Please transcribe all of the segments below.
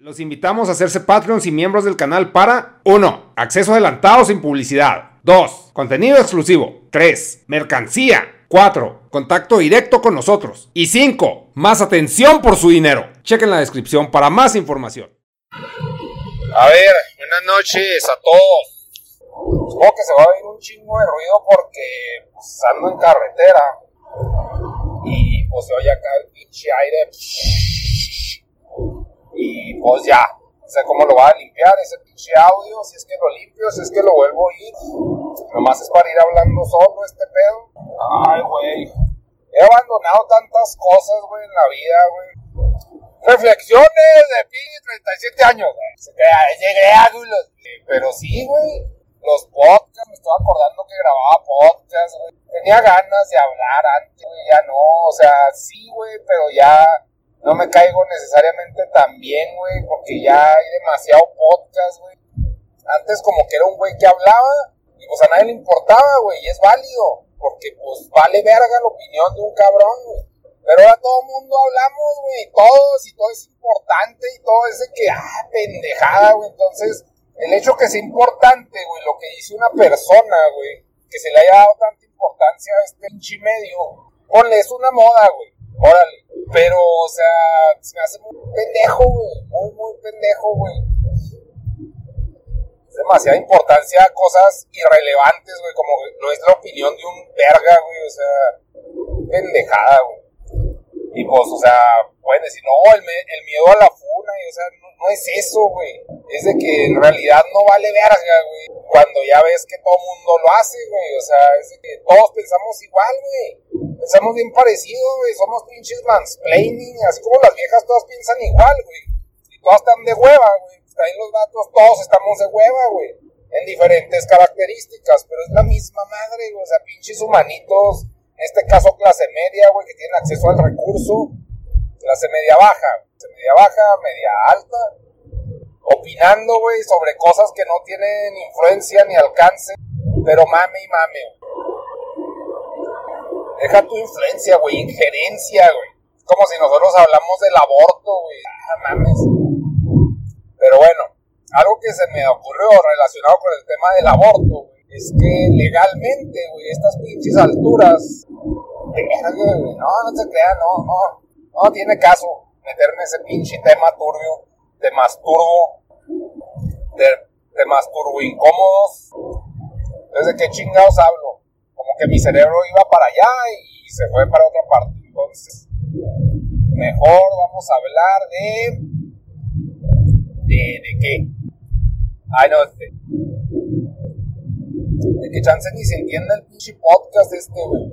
Los invitamos a hacerse Patreons y miembros del canal para 1. Acceso adelantado sin publicidad. 2. Contenido exclusivo. 3. Mercancía. 4. Contacto directo con nosotros. Y 5. Más atención por su dinero. Chequen la descripción para más información. A ver, buenas noches a todos. Supongo que se va a oír un chingo de ruido porque pues, ando en carretera. Y pues se oye acá el pinche aire. Y pues ya, no sé cómo lo va a limpiar ese pinche audio, si es que lo limpio, si es que lo vuelvo a ir. Nomás es para ir hablando solo este pedo. Ay, güey. He abandonado tantas cosas, güey, en la vida, güey. Reflexiones de pinche 37 años, güey. Se queda, llegué Pero sí, güey. Los podcasts, me estoy acordando que grababa podcasts, güey. Tenía ganas de hablar antes, güey. Ya no, o sea, sí, güey, pero ya no me caigo necesariamente tan bien, güey, porque ya hay demasiado podcast, güey. Antes como que era un güey que hablaba y pues a nadie le importaba, güey, y es válido, porque pues vale verga la opinión de un cabrón, güey. Pero ahora todo el mundo hablamos, güey, todos, y todo es importante, y todo ese que, ah, pendejada, güey. Entonces, el hecho que sea importante, güey, lo que dice una persona, güey, que se le haya dado tanta importancia a este pinche medio, ponle, es una moda, güey, órale. Pero, o sea, se me hace muy pendejo, güey. Muy, muy pendejo, güey. Es demasiada importancia a cosas irrelevantes, güey. Como no es la opinión de un verga, güey. O sea, pendejada, güey. Y pues, o sea, pueden decir, no, el, el miedo a la funa, y, o sea, no, no es eso, güey. Es de que en realidad no vale verga, güey. Cuando ya ves que todo mundo lo hace, güey. O sea, es de que todos pensamos igual, güey pensamos bien parecido, güey. Somos pinches mansplaining, así como las viejas todas piensan igual, güey. Y todas están de hueva, güey. Ahí los datos, todos estamos de hueva, güey. En diferentes características, pero es la misma madre, güey. O sea, pinches humanitos, en este caso clase media, güey, que tienen acceso al recurso. Clase media baja, media baja, media alta. Opinando, güey, sobre cosas que no tienen influencia ni alcance. Pero mame y mame, güey. Deja tu influencia, güey, injerencia, güey. Como si nosotros hablamos del aborto, güey. Ah, mames. Pero bueno, algo que se me ocurrió relacionado con el tema del aborto, güey, es que legalmente, güey, estas pinches alturas. No, no se crea, no, no. No tiene caso meterme ese pinche tema turbio, de masturbo, de, de masturbo incómodos. Entonces, ¿de qué chingados hablo? Que mi cerebro iba para allá y se fue para otra parte. Entonces, mejor vamos a hablar de. ¿De, de qué? Ay, no, de, de que chance ni se entiende el pinche podcast este, güey.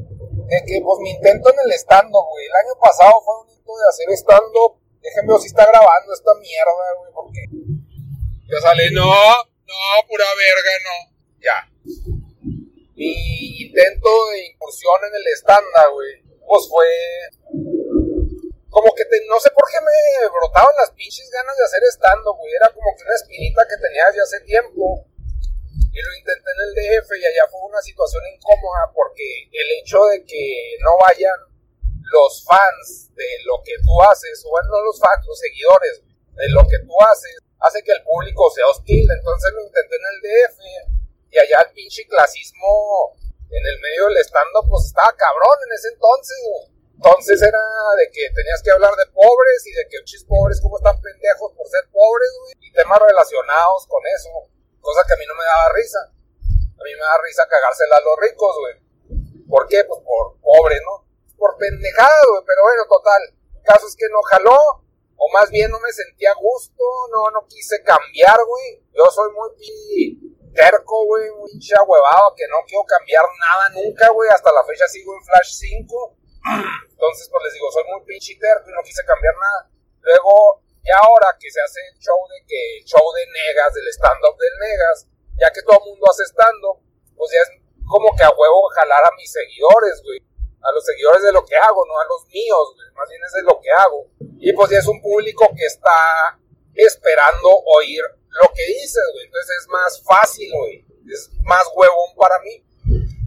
De que, pues, mi intento en el stand-up, güey. El año pasado fue un intento de hacer stand-up. Déjenme ver si está grabando esta mierda, güey, porque. Ya sale, no, no, pura verga, no. Ya mi intento de incursión en el estándar, güey, pues fue como que no sé por qué me brotaban las pinches ganas de hacer stand-up, güey. Era como que una espinita que tenía desde hace tiempo. Y lo intenté en el DF y allá fue una situación incómoda porque el hecho de que no vayan los fans de lo que tú haces, o bueno, no los fans, los seguidores de lo que tú haces, hace que el público sea hostil. Entonces lo intenté en el DF y allá el pinche clasismo en el medio del estando pues estaba cabrón en ese entonces, Entonces era de que tenías que hablar de pobres y de que pinches pobres como están pendejos por ser pobres, güey. Y temas relacionados con eso. Cosa que a mí no me daba risa. A mí me da risa cagársela a los ricos, güey. ¿Por qué? Pues por pobres, ¿no? Por pendejada, güey. Pero bueno, total. El caso es que no jaló. O más bien no me sentía a gusto. No, no quise cambiar, güey. Yo soy muy terco, güey, un hincha huevado que no quiero cambiar nada nunca, güey. Hasta la fecha sigo en Flash 5. Entonces, pues les digo, soy muy pinche terco y no quise cambiar nada. Luego, ya ahora que se hace el show de que, el show de Negas, del stand-up del Negas, ya que todo el mundo hace stand-up, pues ya es como que a huevo jalar a mis seguidores, güey. A los seguidores de lo que hago, no a los míos, güey. Más bien es de lo que hago. Y pues ya es un público que está esperando oír lo que dices, güey. Entonces es más fácil, güey. Es más huevón para mí.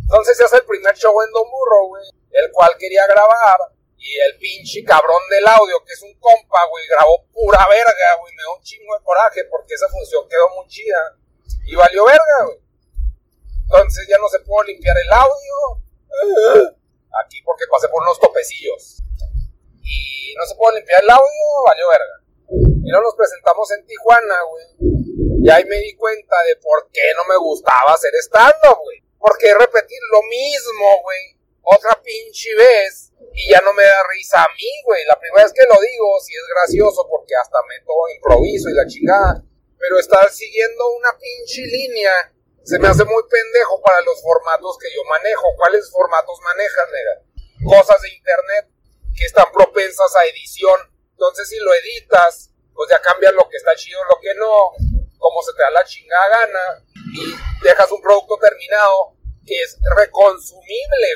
Entonces se hace el primer show en Don Burro, güey. El cual quería grabar. Y el pinche cabrón del audio, que es un compa, güey, grabó pura verga, güey. Me dio un chingo de coraje porque esa función quedó muy chida. Y valió verga, güey. Entonces ya no se pudo limpiar el audio. Aquí porque pasé por unos topecillos. Y no se pudo limpiar el audio, valió verga. Y no nos presentamos en Tijuana, güey. Y ahí me di cuenta de por qué no me gustaba hacer stand-up, güey. Porque repetir lo mismo, güey. Otra pinche vez. Y ya no me da risa a mí, güey. La primera vez que lo digo, sí es gracioso porque hasta meto improviso y la chingada. Pero estar siguiendo una pinche línea se me hace muy pendejo para los formatos que yo manejo. ¿Cuáles formatos manejas, nega? Cosas de internet que están propensas a edición. Entonces, si lo editas, pues ya cambias lo que está chido, lo que no, como se te da la chingada gana, y dejas un producto terminado que es reconsumible,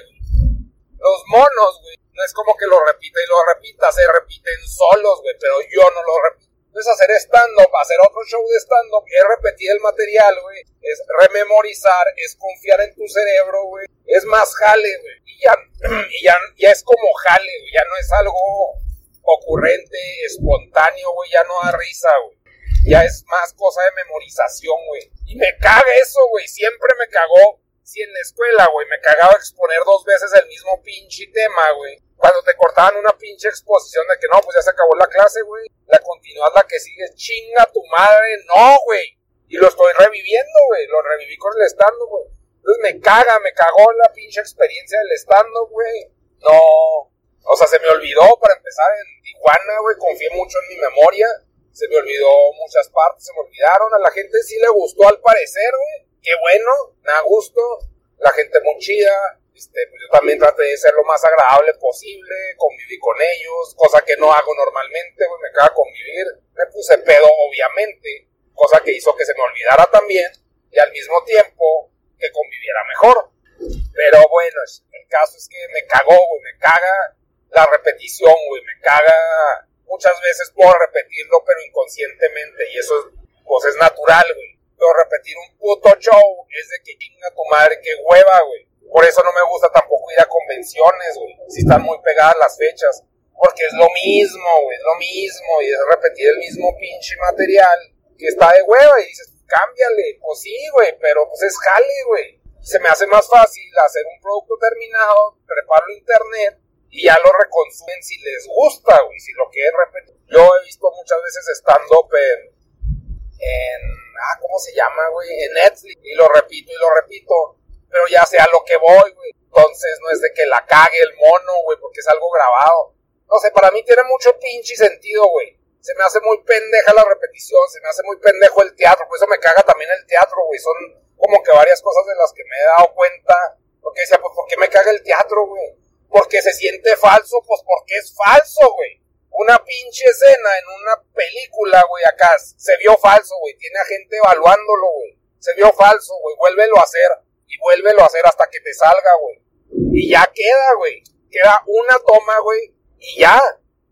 Los monos, güey, no es como que lo repita y lo repita, se repiten solos, güey, pero yo no lo repito. Entonces hacer stand-up, hacer otro show de stand-up, es repetir el material, güey, es rememorizar, es confiar en tu cerebro, güey, es más jale, güey, y ya, y ya, ya es como jale, güey, ya no es algo ocurrente, espontáneo, güey, ya no da risa, güey. Ya es más cosa de memorización, güey. Y me caga eso, güey. Siempre me cagó. Si en la escuela, güey, me cagaba exponer dos veces el mismo pinche tema, güey. Cuando te cortaban una pinche exposición de que no, pues ya se acabó la clase, güey. La continúas la que sigue, chinga tu madre. No, güey. Y lo estoy reviviendo, güey. Lo reviví con el stand güey. Entonces me caga, me cagó la pinche experiencia del stand güey. No, o sea, se me olvidó para empezar en Tijuana, güey, confié mucho en mi memoria. Se me olvidó muchas partes, se me olvidaron. A la gente sí le gustó al parecer, güey. Qué bueno, me da gusto. La gente muy chida. Este, pues yo también traté de ser lo más agradable posible, conviví con ellos, cosa que no hago normalmente, güey, me caga convivir. Me puse pedo, obviamente, cosa que hizo que se me olvidara también y al mismo tiempo que conviviera mejor. Pero bueno, el caso es que me cagó, güey, me caga la repetición, güey, me caga. Muchas veces puedo repetirlo, pero inconscientemente, y eso pues es natural, güey. Pero repetir un puto show es de que chinga tu madre, que hueva, güey. Por eso no me gusta tampoco ir a convenciones, güey, si están muy pegadas las fechas. Porque es lo mismo, güey, es lo mismo, y es repetir el mismo pinche material que está de hueva, y dices, cámbiale, pues sí, güey, pero pues es jale, güey. Se me hace más fácil hacer un producto terminado, prepararlo internet, y ya lo reconsumen si les gusta, güey, si lo quieren repetir. Yo he visto muchas veces stand-up en, en, ah, ¿cómo se llama, güey? En Netflix, y lo repito y lo repito, pero ya sea lo que voy, güey. Entonces no es de que la cague el mono, güey, porque es algo grabado. No sé, para mí tiene mucho pinche sentido, güey. Se me hace muy pendeja la repetición, se me hace muy pendejo el teatro, por eso me caga también el teatro, güey. Son como que varias cosas de las que me he dado cuenta. Porque decía, pues, ¿por qué me caga el teatro, güey? Porque se siente falso, pues porque es falso, güey. Una pinche escena en una película, güey, acá se vio falso, güey. Tiene a gente evaluándolo, güey. Se vio falso, güey. Vuélvelo a hacer. Y vuélvelo a hacer hasta que te salga, güey. Y ya queda, güey. Queda una toma, güey. Y ya.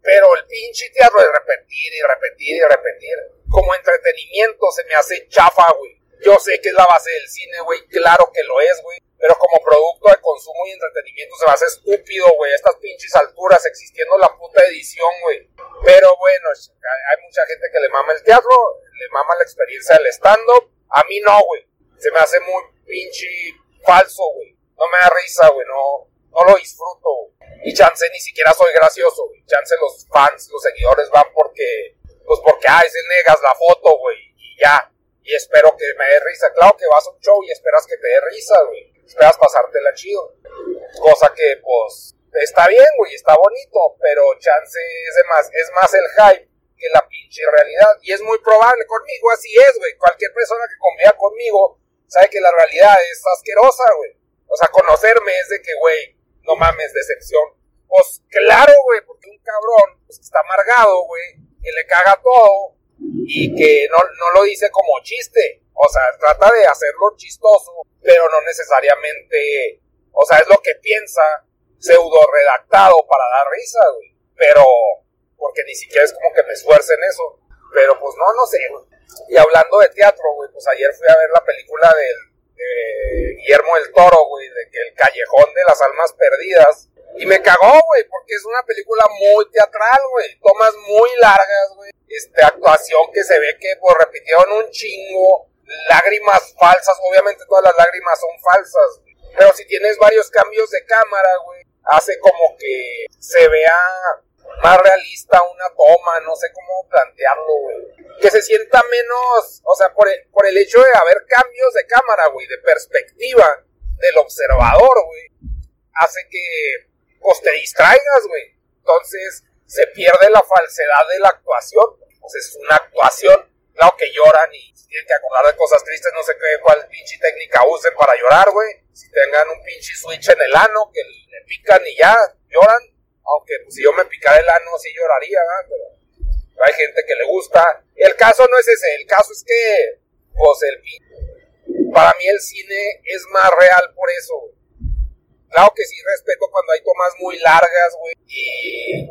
Pero el pinche teatro de repetir y repetir y repetir. Como entretenimiento se me hace chafa, güey. Yo sé que es la base del cine, güey. Claro que lo es, güey pero como producto de consumo y entretenimiento se va a hacer estúpido, güey, estas pinches alturas existiendo la puta edición, güey. Pero bueno, hay mucha gente que le mama el teatro, le mama la experiencia del stand-up. A mí no, güey. Se me hace muy pinche falso, güey. No me da risa, güey, no, no lo disfruto. Y chance ni siquiera soy gracioso, güey. Chance los fans, los seguidores van porque, pues porque, ay, se negas la foto, güey, y ya. Y espero que me dé risa. Claro que vas a un show y esperas que te dé risa, güey esperas pasártela chido. Cosa que, pues, está bien, güey, está bonito, pero chance es, más, es más el hype que la pinche realidad. Y es muy probable conmigo, así es, güey. Cualquier persona que conviva conmigo sabe que la realidad es asquerosa, güey. O sea, conocerme es de que, güey, no mames, decepción. Pues claro, güey, porque un cabrón pues, está amargado, güey, que le caga todo y que no, no lo dice como chiste. O sea, trata de hacerlo chistoso, pero no necesariamente, o sea, es lo que piensa pseudo redactado para dar risa, güey. Pero, porque ni siquiera es como que me esfuerce en eso. Pero pues no, no sé, güey. Y hablando de teatro, güey, pues ayer fui a ver la película del de Guillermo del Toro, güey, de que el Callejón de las Almas Perdidas. Y me cagó, güey, porque es una película muy teatral, güey. Tomas muy largas, güey. Este, actuación que se ve que, pues, repitieron un chingo. Lágrimas falsas, obviamente todas las lágrimas son falsas. Pero si tienes varios cambios de cámara, güey, hace como que se vea más realista una toma, no sé cómo plantearlo. Que se sienta menos, o sea, por el, por el hecho de haber cambios de cámara, güey, de perspectiva del observador, hace que pues te distraigas, güey. Entonces se pierde la falsedad de la actuación. Pues es una actuación. Claro que lloran y tienen que acordar de cosas tristes, no sé qué, cuál pinche técnica usen para llorar, güey. Si tengan un pinche switch en el ano, que le pican y ya lloran. Aunque pues, si yo me picara el ano sí lloraría, ¿verdad? Pero hay gente que le gusta. El caso no es ese, el caso es que, pues el para mí el cine es más real por eso, Claro que sí respeto cuando hay tomas muy largas, güey,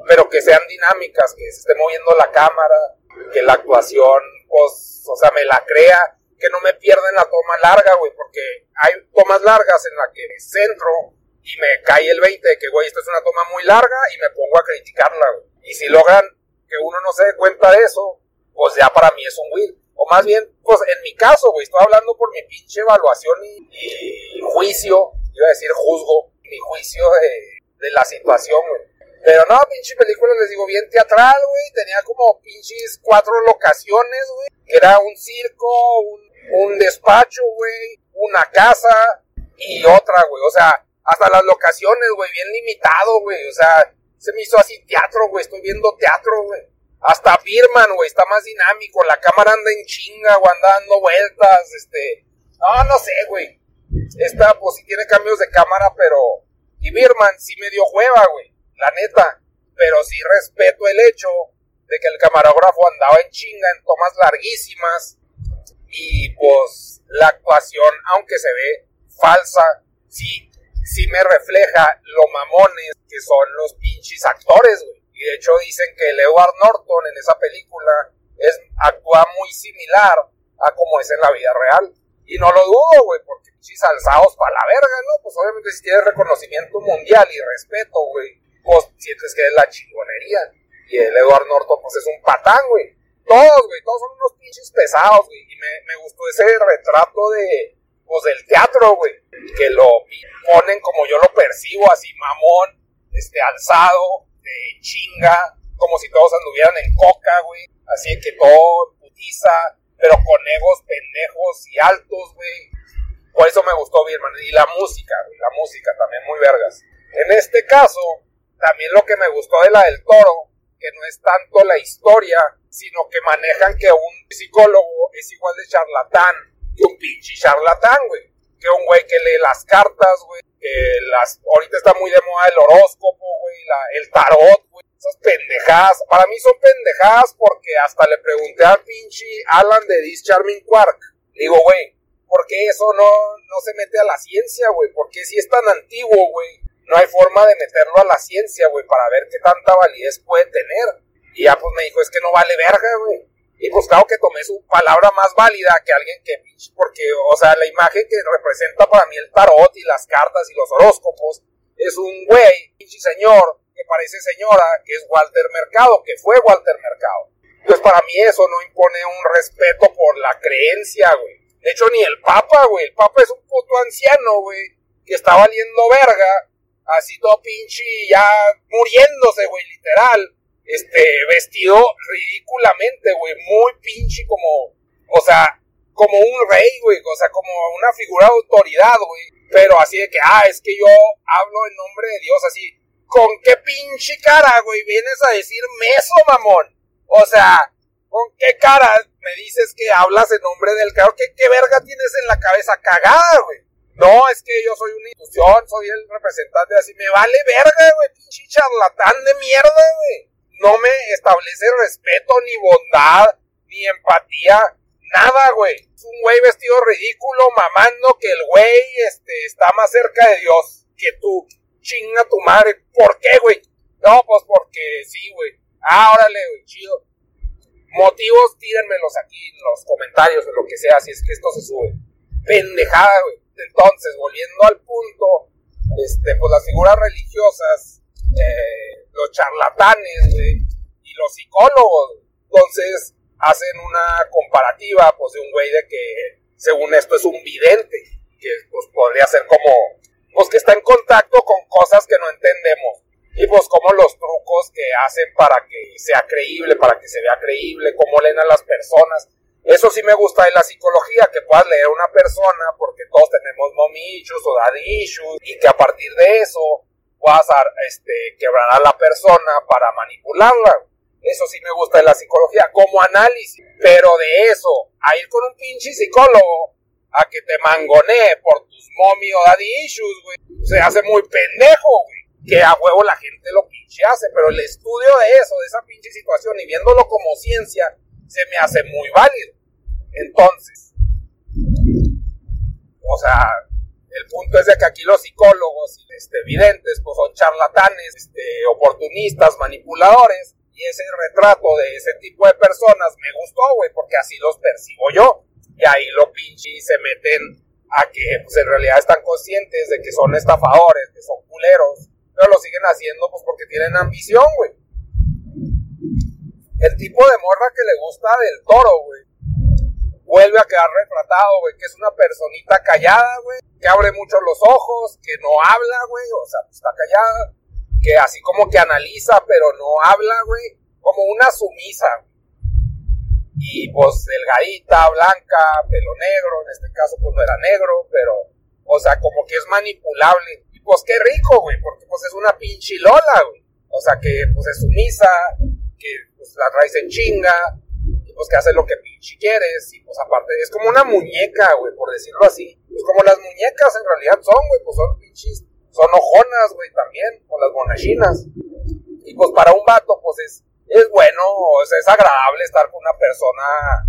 pero que sean dinámicas, que se esté moviendo la cámara, que la actuación, pues, o sea, me la crea, que no me pierda en la toma larga, güey, porque hay tomas largas en las que me centro y me cae el 20 de que, güey, esta es una toma muy larga y me pongo a criticarla, güey. Y si logran que uno no se dé cuenta de eso, pues ya para mí es un win. O más bien, pues en mi caso, güey, estoy hablando por mi pinche evaluación y juicio iba a decir juzgo mi juicio de, la situación, güey. Pero no, pinche película, les digo, bien teatral, güey. Tenía como pinches cuatro locaciones, güey. Era un circo, un, un despacho, güey, una casa y otra, güey. O sea, hasta las locaciones, güey, bien limitado, güey. O sea, se me hizo así teatro, güey. Estoy viendo teatro, güey. Hasta Birman, güey, está más dinámico. La cámara anda en chinga, güey, anda dando vueltas, este. No, no sé, güey. Esta, pues sí tiene cambios de cámara, pero. Y Birman sí me dio hueva, güey. La neta. Pero sí respeto el hecho de que el camarógrafo andaba en chinga en tomas larguísimas. Y pues la actuación, aunque se ve falsa, sí, sí me refleja lo mamones que son los pinches actores, güey. Y de hecho dicen que el Edward Norton en esa película es, actúa muy similar a como es en la vida real. Y no lo dudo, güey, porque pinches alzados para la verga, ¿no? Pues obviamente si tienes reconocimiento mundial y respeto, güey, pues sientes que es la chingonería. Y el Edward Norton, pues es un patán, güey. Todos, güey, todos son unos pinches pesados, güey. Y me, me gustó ese retrato de, pues del teatro, güey. Que lo ponen como yo lo percibo, así mamón, este, alzado, de chinga, como si todos anduvieran en coca, güey. Así que todo putiza, pero con egos pendejos y altos, güey. Por eso me gustó Birman. Y la música, güey, la música también muy vergas. En este caso, también lo que me gustó de la del toro, que no es tanto la historia, sino que manejan que un psicólogo es igual de charlatán que un pinche charlatán, güey. Que un güey que lee las cartas, güey. Las, ahorita está muy de moda el horóscopo, güey, el tarot, güey esas pendejadas. Para mí son pendejadas porque hasta le pregunté al pinche Alan de This Charming Quark. Digo, güey, ¿por qué eso no, no se mete a la ciencia, güey? Porque si es tan antiguo, güey, no hay forma de meterlo a la ciencia, güey, para ver qué tanta validez puede tener. Y ya pues me dijo, es que no vale verga, güey. Y pues claro que tomé su palabra más válida que alguien que porque, o sea, la imagen que representa para mí el tarot y las cartas y los horóscopos es un güey, pinche señor, que parece señora, que es Walter Mercado, que fue Walter Mercado. Entonces para mí eso no impone un respeto por la creencia, güey. De hecho ni el Papa, güey. El Papa es un puto anciano, güey, que está valiendo verga, así todo pinche ya muriéndose, güey, literal. Este, vestido ridículamente, güey, muy pinche como, o sea, como un rey, güey, o sea, como una figura de autoridad, güey. Pero así de que, ah, es que yo hablo en nombre de Dios, así, ¿con qué pinche cara, güey, vienes a decirme eso, mamón? O sea, ¿con qué cara me dices que hablas en nombre del carro? ¿Qué, ¿Qué verga tienes en la cabeza cagada, güey? No, es que yo soy una institución, soy el representante así. Me vale verga, güey, pinche charlatán de mierda, güey. No me establece respeto, ni bondad, ni empatía, nada, güey. Es un güey vestido ridículo, mamando que el güey este, está más cerca de Dios que tú chinga tu madre. ¿Por qué, güey? No, pues porque sí, güey. Ah, órale, güey, chido. Motivos, tírenmelos aquí en los comentarios, en lo que sea, si es que esto se sube. Pendejada, güey. Entonces, volviendo al punto, este, pues las figuras religiosas, eh, los charlatanes, y los psicólogos. Entonces, hacen una comparativa, pues, de un güey de que, según esto, es un vidente, que, pues, podría ser como, pues, que está en contacto con cosas que no entendemos. Y, pues, como los trucos que hacen para que sea creíble, para que se vea creíble, cómo leen a las personas. Eso sí me gusta de la psicología, que puedas leer a una persona, porque todos tenemos mommy o daddy issues, y que a partir de eso puedas este, quebrar a la persona para manipularla. Eso sí me gusta de la psicología, como análisis. Pero de eso, a ir con un pinche psicólogo a que te mangonee por tus mommy o daddy issues, se hace muy pendejo. Que a huevo la gente lo pinche hace, pero el estudio de eso, de esa pinche situación y viéndolo como ciencia, se me hace muy válido. Entonces, o sea, el punto es de que aquí los psicólogos y este, videntes pues son charlatanes, este, oportunistas, manipuladores, y ese retrato de ese tipo de personas me gustó, güey, porque así los percibo yo. Y ahí lo pinche se meten a que pues en realidad están conscientes de que son estafadores, que son culeros, pero lo siguen haciendo pues porque tienen ambición, güey. El tipo de morra que le gusta del toro, güey, vuelve a quedar retratado, güey, que es una personita callada, güey, que abre mucho los ojos, que no habla, güey, o sea, pues está callada que así como que analiza, pero no habla, güey, como una sumisa. Y pues delgadita, blanca, pelo negro, en este caso pues no era negro, pero, o sea, como que es manipulable. Y pues qué rico, güey, porque pues es una pinche lola, güey. O sea, que pues es sumisa, que pues la traes en chinga, y pues que hace lo que pinche quieres, y pues aparte es como una muñeca, güey, por decirlo así. Pues como las muñecas en realidad son, güey, pues son pinches son ojonas, güey, también, con las monachinas. Y pues para un vato, pues es, es bueno, es agradable estar con una persona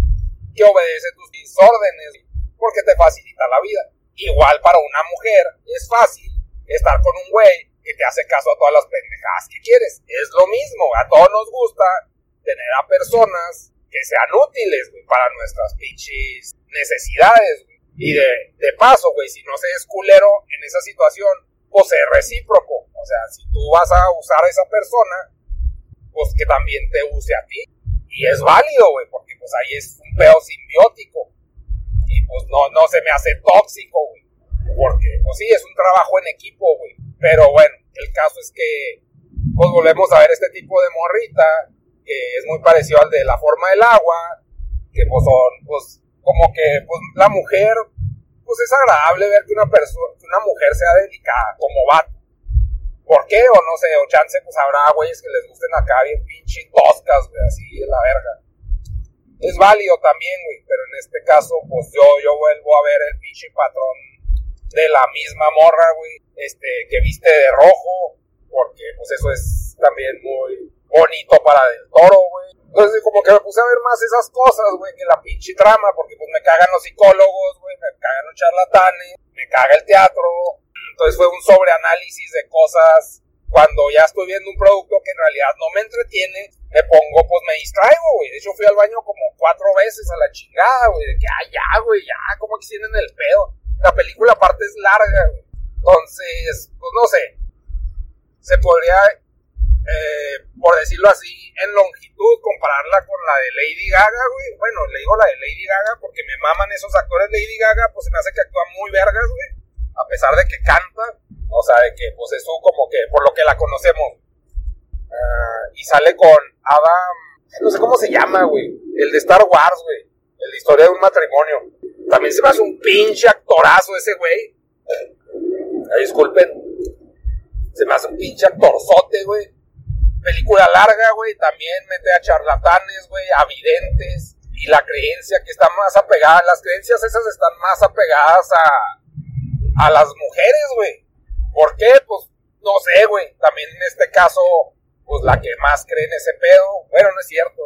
que obedece tus órdenes, porque te facilita la vida. Igual para una mujer es fácil estar con un güey que te hace caso a todas las pendejadas que quieres. Es lo mismo, a todos nos gusta tener a personas que sean útiles, para nuestras pinches necesidades, Y de, de paso, güey, si no se es culero en esa situación, pues es recíproco. O sea, si tú vas a usar a esa persona, pues que también te use a ti. Y es válido, güey, porque pues ahí es un pedo simbiótico. Y pues no, no se me hace tóxico, güey. Porque, pues sí, es un trabajo en equipo, güey. Pero bueno, el caso es que, pues volvemos a ver este tipo de morrita, que es muy parecido al de la forma del agua, que pues son, pues, como que, pues la mujer pues es agradable ver que una persona, una mujer sea dedicada como vato. ¿Por qué? O no sé, o chance, pues habrá güeyes que les gusten acá bien pinche toscas, güey, así de la verga. Es válido también, güey, pero en este caso, pues yo, yo vuelvo a ver el pinche patrón de la misma morra, güey, este, que viste de rojo, porque pues eso es también muy bonito para el toro, güey. Entonces, como que me puse a ver más esas cosas, güey, que la pinche trama, porque pues me cagan los psicólogos, güey, me cagan los charlatanes, me caga el teatro. Entonces fue un sobreanálisis de cosas. Cuando ya estoy viendo un producto que en realidad no me entretiene, me pongo, pues me distraigo, güey. De hecho, fui al baño como cuatro veces a la chingada, güey, de que, ah, ya, güey, ya, como que tienen el pedo. La película aparte es larga, güey. Entonces, pues no sé. Se podría eh, por decirlo así, en longitud, compararla con la de Lady Gaga, güey. Bueno, le digo la de Lady Gaga porque me maman esos actores Lady Gaga, pues se me hace que actúa muy vergas, güey. A pesar de que canta, o sea, de que, pues eso como que, por lo que la conocemos. Uh, y sale con Adam, no sé cómo se llama, güey. El de Star Wars, güey. El de Historia de un matrimonio. También se me hace un pinche actorazo ese güey. Disculpen. Se me hace un pinche actorzote, güey película larga, güey, también mete a charlatanes, güey, a videntes, y la creencia que está más apegada, las creencias esas están más apegadas a, a las mujeres, güey. ¿Por qué? Pues no sé, güey. También en este caso, pues la que más cree en ese pedo, bueno, no es cierto.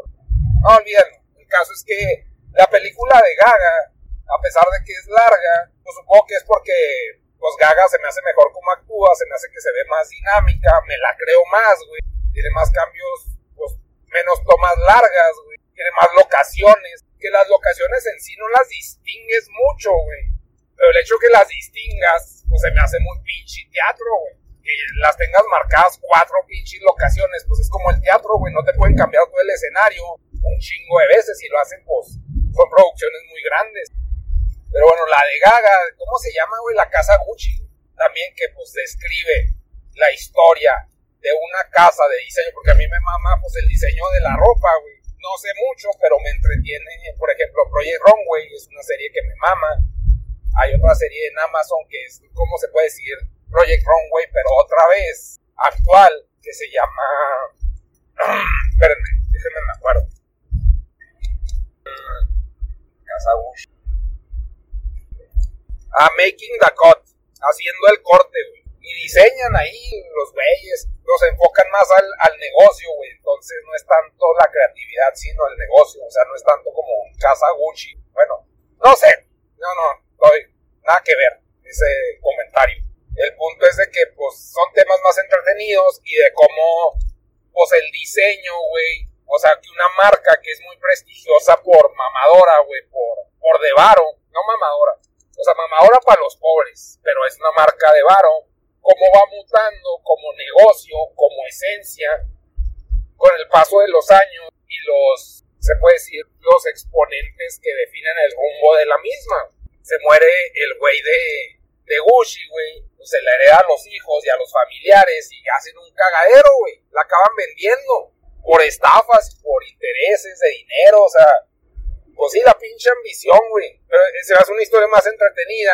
No olviden, el caso es que la película de Gaga, a pesar de que es larga, pues supongo que es porque pues Gaga se me hace mejor como actúa, se me hace que se ve más dinámica, me la creo más, güey tiene más cambios, pues menos tomas largas, güey, tiene más locaciones, que las locaciones en sí no las distingues mucho, güey. Pero el hecho que las distingas, pues se me hace muy pinche teatro, güey. Que las tengas marcadas cuatro pinches locaciones, pues es como el teatro, güey. No te pueden cambiar todo el escenario un chingo de veces y lo hacen, pues son producciones muy grandes. Pero bueno, la de Gaga, ¿cómo se llama, güey? La casa Gucci. También que pues describe la historia de una casa de diseño, porque a mí me mama pues el diseño de la ropa, güey. No sé mucho, pero me entretiene. Por ejemplo, Project Runway es una serie que me mama. Hay otra serie en Amazon que es, ¿cómo se puede decir? Project Runway, pero otra vez actual, que se llama... Espérenme, déjenme me acuerdo. Casa Gucci. Ah, Making the Cut, haciendo el corte, güey. Y diseñan ahí los güeyes, los enfocan más al, al negocio, güey. Entonces no es tanto la creatividad, sino el negocio. O sea, no es tanto como Casa Gucci. Bueno, no sé. No, no, no nada que ver ese comentario. El punto es de que, pues, son temas más entretenidos y de cómo, pues, el diseño, güey, o sea, que una marca que es muy prestigiosa por mamadora, güey, por, por de varo, no mamadora, o sea, mamadora para los pobres, pero es una marca de varo, cómo va mutando como negocio, como esencia, con el paso de los años y los, se puede decir, los exponentes que definen el rumbo de la misma. Se muere el güey de, de Gucci, güey, pues se la hereda a los hijos y a los familiares y hacen un cagadero, güey, la acaban vendiendo por estafas, por intereses de dinero, o sea, pues sí, la pinche ambición, güey. Pero se hace una historia más entretenida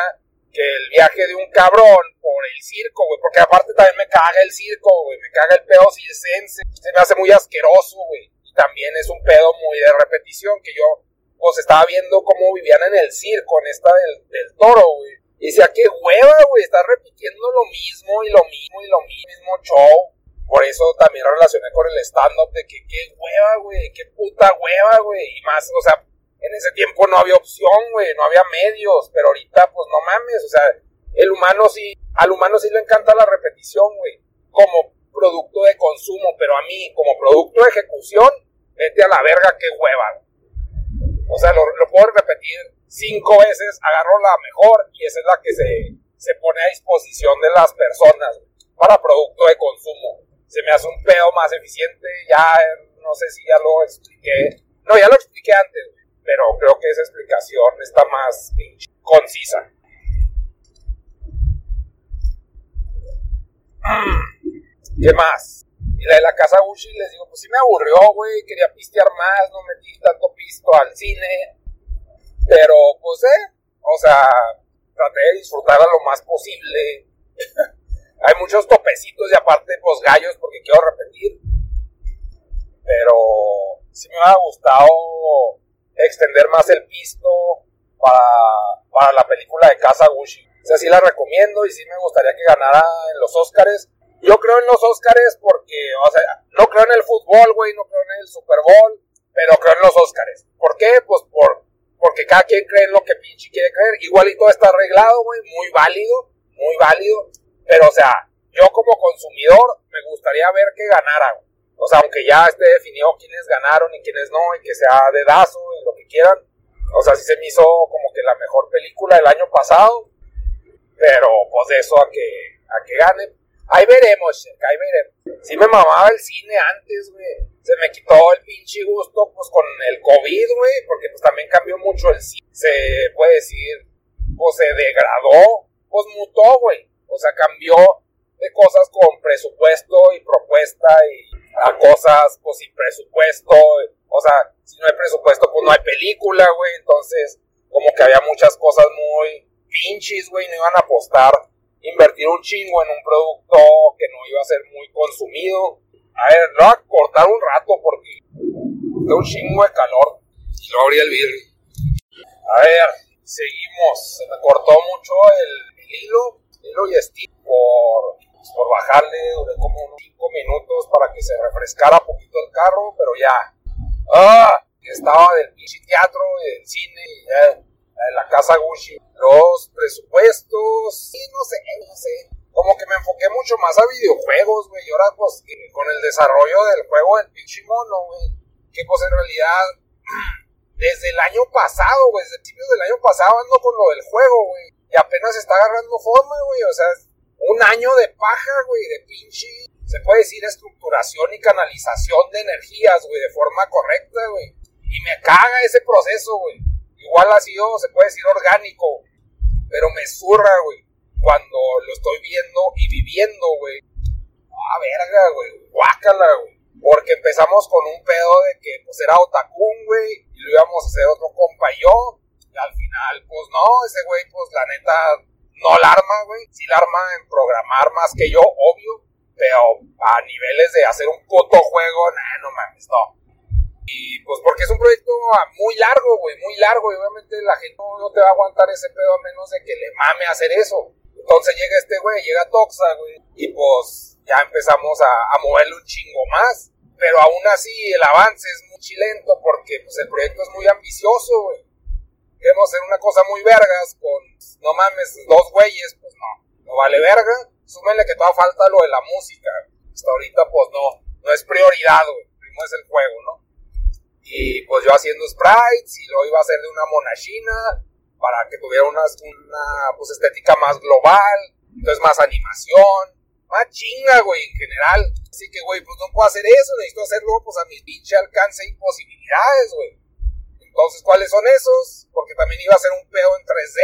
que el viaje de un cabrón por el circo, güey. Porque aparte también me caga el circo, güey. Me caga el pedo circense. Se me hace muy asqueroso, güey. Y también es un pedo muy de repetición que yo, pues estaba viendo cómo vivían en el circo, en esta del, del toro, güey. Y decía, qué hueva, güey. Está repitiendo lo mismo y lo mismo y lo mismo show. Por eso también relacioné con el stand-up de que qué hueva, güey, qué puta hueva, güey. Y más, o sea, en ese tiempo no había opción, güey, no había medios, pero ahorita, pues no mames, o sea, el humano sí, al humano sí le encanta la repetición, güey, como producto de consumo, pero a mí, como producto de ejecución, vete a la verga, qué hueva. O sea, lo, lo puedo repetir cinco veces, agarro la mejor y esa es la que se, se pone a disposición de las personas para producto de consumo se me hace un pedo más eficiente. Ya no sé si ya lo expliqué. No, ya lo expliqué antes, pero creo que esa explicación está más concisa. ¿Qué más? Y la de la casa Gucci les digo, pues sí me aburrió, güey, quería pistear más, no metí tanto pisto al cine. Pero, pues, eh, o sea, traté de disfrutarla lo más posible. Hay muchos topecitos y aparte, pues gallos, porque quiero repetir. Pero sí me ha gustado extender más el pisto para, para la película de Casa Gucci. O sea, sí la recomiendo y sí me gustaría que ganara en los Oscars. Yo creo en los Oscars porque, o sea, no creo en el fútbol, güey, no creo en el Super Bowl, pero creo en los Oscars. ¿Por qué? Pues por, porque cada quien cree en lo que pinche quiere creer. Igual y todo está arreglado, güey, muy válido, muy válido. Pero, o sea, yo como consumidor me gustaría ver que ganara. O sea, aunque ya esté definido quiénes ganaron y quiénes no, y que sea dedazo y lo que quieran. O sea, sí se me hizo como que la mejor película del año pasado. Pero, pues de eso a que, a que gane. Ahí veremos, ahí veremos. Sí me mamaba el cine antes, güey. Se me quitó el pinche gusto, pues, con el COVID, güey. Porque, pues, también cambió mucho el cine. Se puede decir, pues, se degradó. Pues, mutó, güey o sea, cambió de cosas con presupuesto y propuesta y a cosas pues sin presupuesto. O sea, si no hay presupuesto, pues no hay película, güey. Entonces, como que había muchas cosas muy pinches, güey. No iban a apostar, invertir un chingo en un producto que no iba a ser muy consumido. A ver, lo voy a cortar un rato porque tengo un chingo de calor. Y lo abrí el vidrio. A ver, seguimos. Se me cortó mucho el hilo y Steve por, por bajarle de como unos 5 minutos para que se refrescara poquito el carro, pero ya. ¡Ah! Estaba del pinche teatro, del cine, y ya, la casa Gucci. Los presupuestos, sí, no sé, no sé. Como que me enfoqué mucho más a videojuegos, güey. Y ahora, pues, con el desarrollo del juego del pinche mono, güey. Que, pues, en realidad desde el año pasado, güey, desde principios del año pasado ando con lo del juego, güey. Y apenas está agarrando forma, güey. O sea, un año de paja, güey, de pinche, se puede decir, estructuración y canalización de energías, güey, de forma correcta, güey. Y me caga ese proceso, güey. Igual ha sido, se puede decir, orgánico, pero me zurra, güey, cuando lo estoy viendo y viviendo, güey. Ah, verga, güey, guácala, güey. Porque empezamos con un pedo de que, pues, era Otakun, güey, y lo íbamos a hacer otro compa y yo. Y al final, pues, no, ese güey, pues, la neta, no la arma, güey. Sí la arma en programar más que yo, obvio. Pero a niveles de hacer un puto juego, nah, no mames, no. Y pues porque es un proyecto muy largo, güey, muy largo. Y obviamente la gente no te va a aguantar ese pedo a menos de que le mame hacer eso. Entonces llega este güey, llega Toxa, güey. Y pues ya empezamos a, a moverle un chingo más. Pero aún así el avance es muy lento porque pues el proyecto es muy ambicioso, güey. Queremos hacer una cosa muy vergas con, no mames, dos güeyes, pues no, no vale verga. Súmenle que todavía falta lo de la música. Hasta ahorita pues no, no es prioridad, güey. Primero es el juego, ¿no? Y pues yo haciendo sprites y lo iba a hacer de una monachina para que tuviera una, una pues, estética más global, entonces más animación, más chinga, güey, en general. Así que, güey, pues no puedo hacer eso, necesito hacerlo pues a mi pinche alcance y posibilidades, güey. Entonces, ¿cuáles son esos? Porque también iba a ser un pedo en 3D.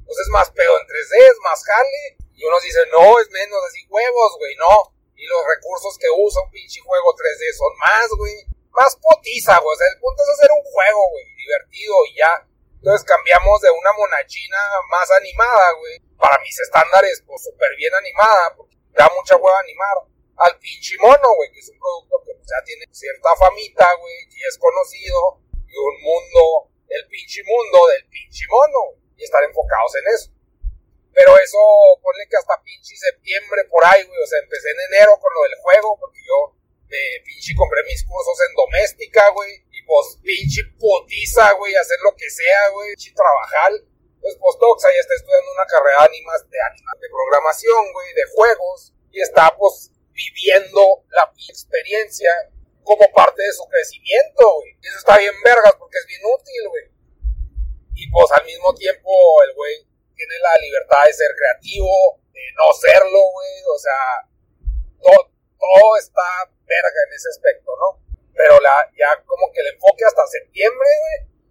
Entonces es más pedo en 3D, es más jale. Y unos dicen, no, es menos, así huevos, güey, no. Y los recursos que usa un pinche juego 3D son más, güey más potiza, güey. O sea, el punto es hacer un juego, güey, divertido y ya. Entonces cambiamos de una monachina más animada, güey, para mis estándares, pues súper bien animada, porque da mucha hueva animar, al pinche mono, güey, que es un producto que pues, ya tiene cierta famita, güey, y es conocido, y un mundo, el pinche mundo del pinche mono, y estar enfocados en eso. Pero eso, ponle que hasta pinche septiembre por ahí, güey, o sea, empecé en enero con lo del juego, porque yo de pinche compré mis cursos en doméstica, güey. Y pues pinche potiza, güey, hacer lo que sea, güey. Pinche trabajar. Pues Toxa ya está estudiando una carrera de animas, de animas, de programación, güey, de juegos. Y está pues viviendo la experiencia como parte de su crecimiento, güey. Eso está bien vergas porque es bien útil, güey. Y pues al mismo tiempo el güey tiene la libertad de ser creativo, de no serlo, güey. O sea, todo, todo está verga en ese aspecto, ¿no? Pero la, ya como que el enfoque hasta septiembre,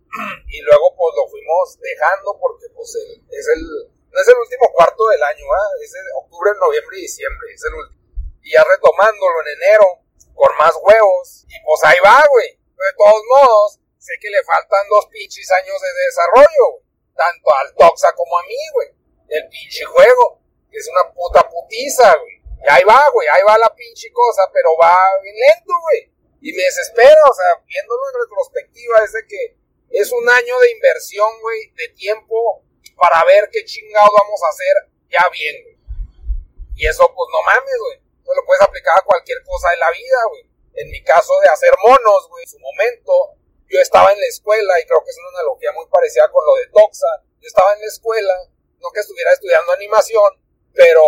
y luego pues lo fuimos dejando porque pues es el, no es el último cuarto del año, ¿ah? es el octubre, noviembre y diciembre, es el último. Y ya retomándolo en enero, con más huevos, y pues ahí va, güey. De todos modos, sé que le faltan dos pinches años de desarrollo, güey. Tanto al Toxa como a mí, güey. El pinche juego, que es una puta putiza, güey. Y ahí va, güey, ahí va la pinche cosa, pero va bien lento, güey. Y me desespero, o sea, viéndolo en retrospectiva, es de que es un año de inversión, güey, de tiempo para ver qué chingado vamos a hacer ya bien, güey. Y eso, pues no mames, güey. Lo puedes aplicar a cualquier cosa de la vida, güey. En mi caso de hacer monos, güey, en su momento, yo estaba en la escuela, y creo que es una analogía muy parecida con lo de Toxa. Yo estaba en la escuela, no que estuviera estudiando animación, pero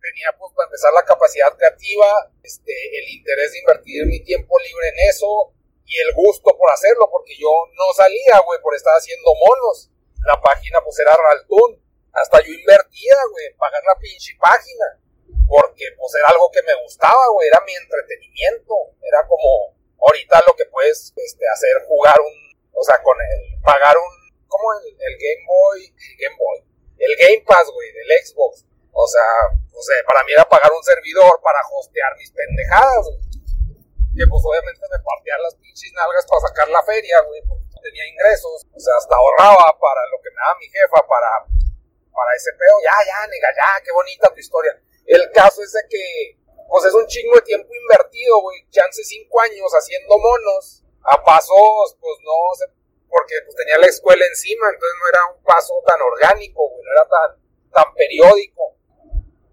tenía pues para empezar la capacidad creativa, este, el interés de invertir mi tiempo libre en eso y el gusto por hacerlo, porque yo no salía, güey, por estar haciendo monos. La página pues era Raltun. Hasta yo invertía, güey, en pagar la pinche página. Porque pues era algo que me gustaba, güey, era mi entretenimiento. Era como ahorita lo que puedes este, hacer, jugar un, o sea, con el, pagar un, como el, el Game Boy, Game Boy, el Game Pass, güey, del Xbox. O sea, o sea, para mí era pagar un servidor para hostear mis pendejadas, güey. Que pues obviamente me partían las pinches nalgas para sacar la feria, güey, porque tenía ingresos. O sea, hasta ahorraba para lo que me daba mi jefa, para, para ese pedo. Ya, ya, nega, ya, qué bonita tu historia. El caso es de que, pues es un chingo de tiempo invertido, güey. Chance cinco años haciendo monos. A pasos, pues no sé, porque pues tenía la escuela encima, entonces no era un paso tan orgánico, güey, no era tan, tan periódico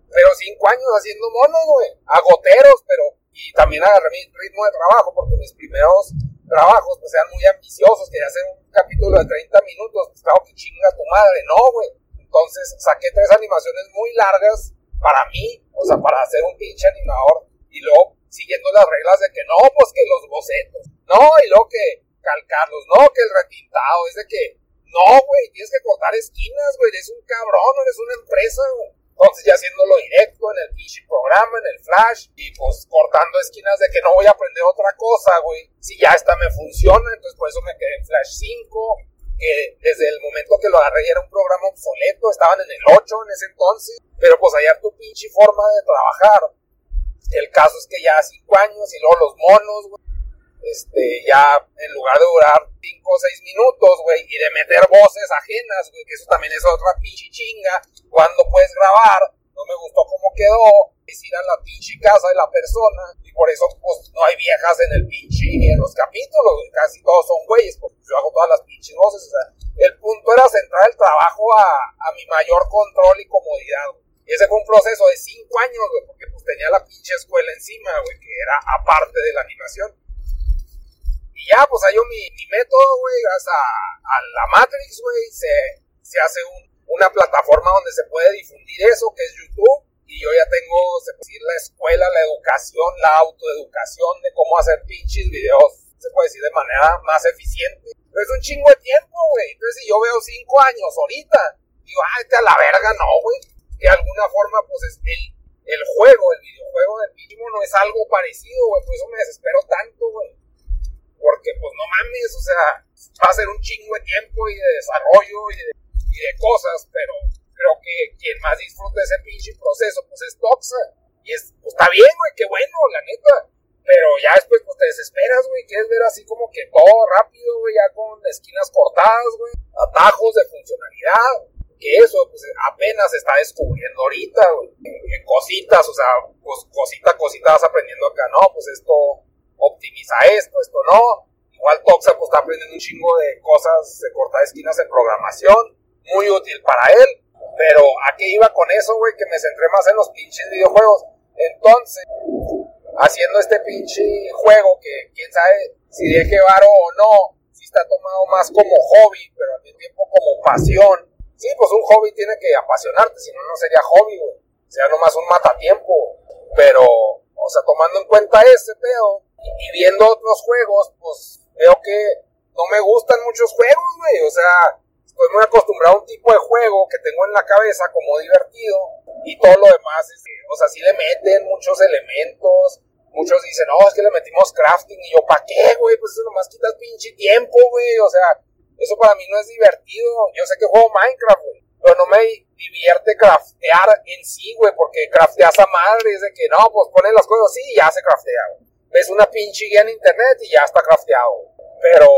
pero cinco años haciendo monos, güey, agoteros, pero, y también agarré mi ritmo de trabajo, porque mis primeros trabajos, pues, eran muy ambiciosos, quería hacer un capítulo de 30 minutos, pues, claro que chinga tu madre, no, güey. Entonces, saqué tres animaciones muy largas para mí, o sea, para hacer un pinche animador, y luego, siguiendo las reglas de que no, pues, que los bocetos, no, y luego que calcarlos. No, que el retintado es de que, no, güey, tienes que cortar esquinas, güey, eres un cabrón, eres una empresa. Entonces ya haciéndolo directo en el pinche programa, en el flash, y pues cortando esquinas de que no voy a aprender otra cosa, güey. Si ya esta me funciona, entonces por eso me quedé en Flash 5, que desde el momento que lo agarré era un programa obsoleto, estaban en el 8 en ese entonces, pero pues hallar tu pinche forma de trabajar. El caso es que ya 5 años y luego los monos, güey este, ya en lugar de durar 5 o 6 minutos, güey, y de meter voces ajenas, güey, que eso también es otra pinche chinga, cuando puedes grabar, no me gustó cómo quedó, es ir a la pinche casa de la persona, y por eso, pues, no hay viejas en el pinche, en los capítulos, casi todos son güeyes, porque yo hago todas las pinches voces, o sea, el punto era centrar el trabajo a, a mi mayor control y comodidad, Y ese fue un proceso de 5 años, porque pues tenía la pinche escuela encima, güey, que era aparte de la animación. Y ya, pues hay mi, mi método, güey, gracias a, la Matrix, güey, se, se hace una plataforma donde se puede difundir eso, que es YouTube. Y yo ya tengo, se puede decir, la escuela, la educación, la autoeducación de cómo hacer pinches videos, se puede decir, de manera más eficiente. Pero es un chingo de tiempo, güey. Entonces, si yo veo cinco años ahorita, digo, ay, que a la verga, no, güey. De alguna forma, pues es el, el juego, el videojuego del mismo no es algo parecido, güey. Por eso me desespero tanto, güey porque pues no mames, o sea, va a ser un chingo de tiempo y de desarrollo y de, y de cosas, pero creo que quien más disfruta ese pinche proceso, pues es Toxa. Y es, pues está bien, güey, qué bueno, la neta. Pero ya después, pues te desesperas, güey, quieres ver así como que todo rápido, ya con esquinas cortadas, güey, atajos de funcionalidad. Que eso, pues apenas está descubriendo ahorita, güey. Cositas, o sea, pues cosita, cosita vas aprendiendo acá, no, pues esto optimiza esto, esto no. Igual Toxa pues está aprendiendo un chingo de cosas de cortar esquinas en programación, muy útil para él. Pero ¿a qué iba con eso, güey? Que me centré más en los pinches videojuegos. Entonces, haciendo este pinche juego que quién sabe si deje varo o no, si está tomado más como hobby, pero al mismo tiempo como pasión. Sí, pues un hobby tiene que apasionarte, si no, no sería hobby, güey. Sería nomás un matatiempo. Pero, o sea, tomando en cuenta ese pedo, y viendo otros juegos, pues veo que no me gustan muchos juegos, güey. O sea, estoy muy acostumbrado a un tipo de juego que tengo en la cabeza como divertido y todo lo demás, es, o sea, sí le meten muchos elementos. Muchos dicen, no, es que le metimos crafting. Y yo, ¿para qué, güey? Pues eso nomás quitas pinche tiempo, güey. O sea, eso para mí no es divertido. Yo sé que juego Minecraft, güey. Pero no me divierte craftear en sí, güey. Porque crafteas a madre. Es de que, no, pues ponen las cosas así y ya se craftea, güey ves una pinche guía en internet y ya está crafteado. Pero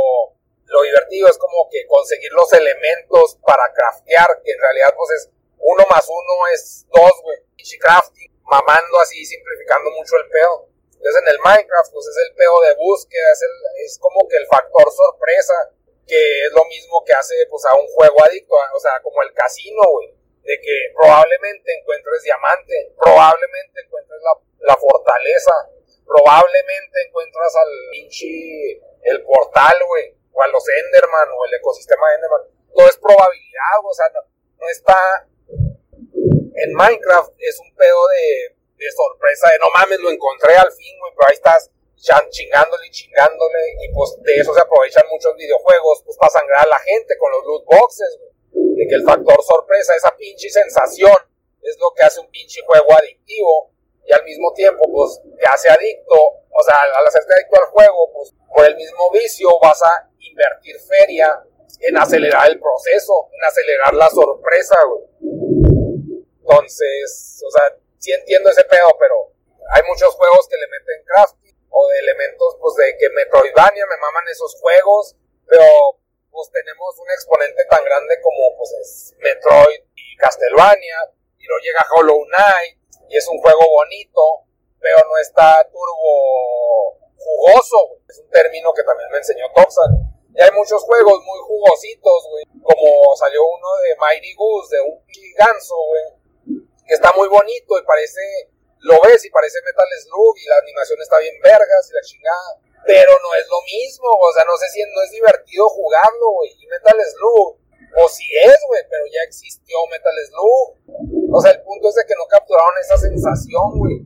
lo divertido es como que conseguir los elementos para craftear, que en realidad pues es uno más uno es dos, güey. Pinche crafting, mamando así, simplificando mucho el pedo. Entonces en el Minecraft pues es el pedo de búsqueda, es, el, es como que el factor sorpresa, que es lo mismo que hace pues a un juego adicto, o sea, como el casino, güey. De que probablemente encuentres diamante, probablemente encuentres la, la fortaleza, probablemente encuentras al pinche, el portal, güey, o a los Enderman, o el ecosistema de Enderman. Todo es probabilidad, o sea, no, está. En Minecraft es un pedo de, sorpresa, de no mames, lo encontré al fin, güey, pero ahí estás chingándole y chingándole, y pues de eso se aprovechan muchos videojuegos, pues para sangrar a la gente con los loot boxes, güey. De que el factor sorpresa, esa pinche sensación, es lo que hace un pinche juego adictivo y al mismo tiempo pues te hace adicto, o sea, al hacerte adicto al juego, pues por el mismo vicio vas a invertir feria en acelerar el proceso, en acelerar la sorpresa, güey. Entonces, o sea, sí entiendo ese pedo, pero hay muchos juegos que le meten crafting o de elementos pues de que Metroidvania me maman esos juegos, pero pues tenemos un exponente tan grande como pues es Metroid y Castlevania, y luego llega Hollow Knight, y es un juego bonito, pero no está turbo jugoso, Es un término que también me enseñó Toxan. Y hay muchos juegos muy jugositos, güey. Como salió uno de Mighty Goose, de un ganso, güey. Que está muy bonito y parece, lo ves y parece Metal Slug y la animación está bien vergas y la chingada. Pero no es lo mismo, o sea, no sé si no es divertido jugarlo, güey. Y Metal Slug o si es, güey, pero ya existió Metal Slug. O sea, el punto es de que no capturaron esa sensación, güey.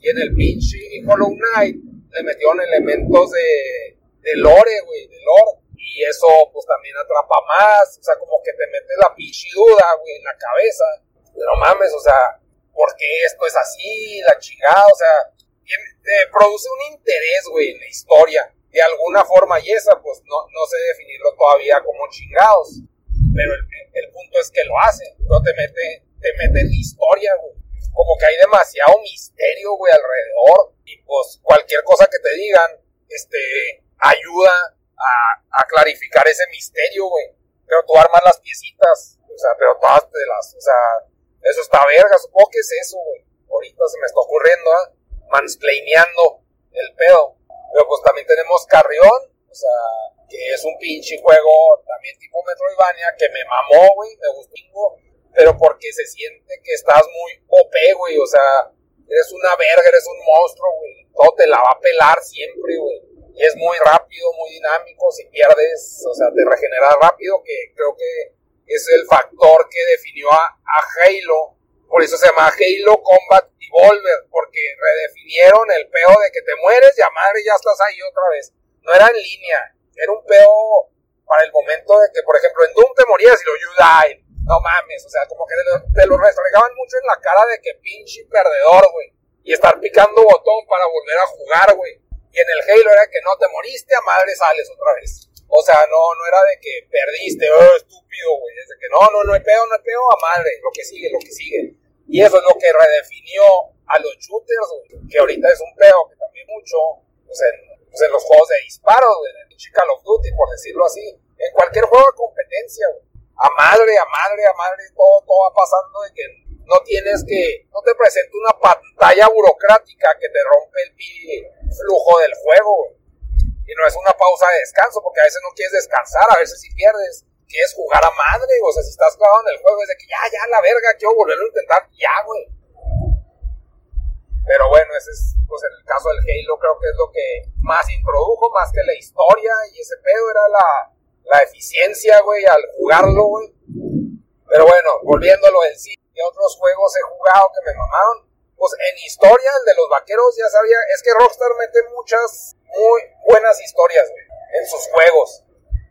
Y en el pinche Hollow Knight le metieron elementos de, de lore, güey, de lore. Y eso, pues también atrapa más. O sea, como que te metes la pinche duda, güey, en la cabeza. No mames, o sea, ¿por qué esto es así? La chingada, o sea, te produce un interés, güey, en la historia. De alguna forma, y esa, pues no, no sé definirlo todavía como chingados. Pero el, el punto es que lo hace. No te mete, te mete en historia, güey. Como que hay demasiado misterio, güey, alrededor. Y pues cualquier cosa que te digan, este, ayuda a, clarificar ese misterio, güey. Pero tú armas las piecitas, o sea, pero todas de las, o sea, eso está verga, supongo que es eso, güey. Ahorita se me está ocurriendo, ¿ah? Mansplaineando el pedo. Pero pues también tenemos Carrión, o sea, que es un pinche juego también tipo Metroidvania que me mamó, güey, me gustó, pero porque se siente que estás muy OP, güey, o sea, eres una verga, eres un monstruo, güey, todo te la va a pelar siempre, güey y es muy rápido, muy dinámico, si pierdes, o sea, te regenera rápido, que creo que es el factor que definió a, Halo, por eso se llama Halo Combat Evolver, porque redefinieron el peo de que te mueres y a madre ya estás ahí otra vez. No era en línea, era un peo para el momento de que, por ejemplo, en Doom te morías y lo you die. No mames, o sea, como que te lo, restregaban mucho en la cara de que pinche perdedor, güey. Y estar picando botón para volver a jugar, güey. Y en el Halo era que no te moriste, a madre sales otra vez. O sea, no, no era de que perdiste, oh, estúpido, güey. Es de que no, no, no hay pedo, no hay pedo, a madre. Lo que sigue, lo que sigue. Y eso es lo que redefinió a los shooters, güey. Que ahorita es un pedo que también mucho, pues en, pues en los juegos de disparos, güey. En el Call of Duty, por decirlo así. En cualquier juego de competencia. A madre, a madre, a madre, todo, todo va pasando de que no tienes que, no te presenta una pantalla burocrática que te rompe el flujo del juego, Y no es una pausa de descanso, porque a veces no quieres descansar, a veces si pierdes, quieres jugar a madre, o sea, si estás clavado en el juego, es de que ya, ya, la verga, quiero volverlo a intentar, ya, güey. Pero bueno, ese es, pues en el caso del Halo, creo que es lo que más introdujo, más que la historia, y ese pedo era la, la eficiencia, güey, al jugarlo, güey. Pero bueno, volviéndolo en sí, ¿qué otros juegos he jugado que me mamaron? pues en historia, el de los vaqueros ya sabía, es que Rockstar mete muchas muy buenas historias en sus juegos.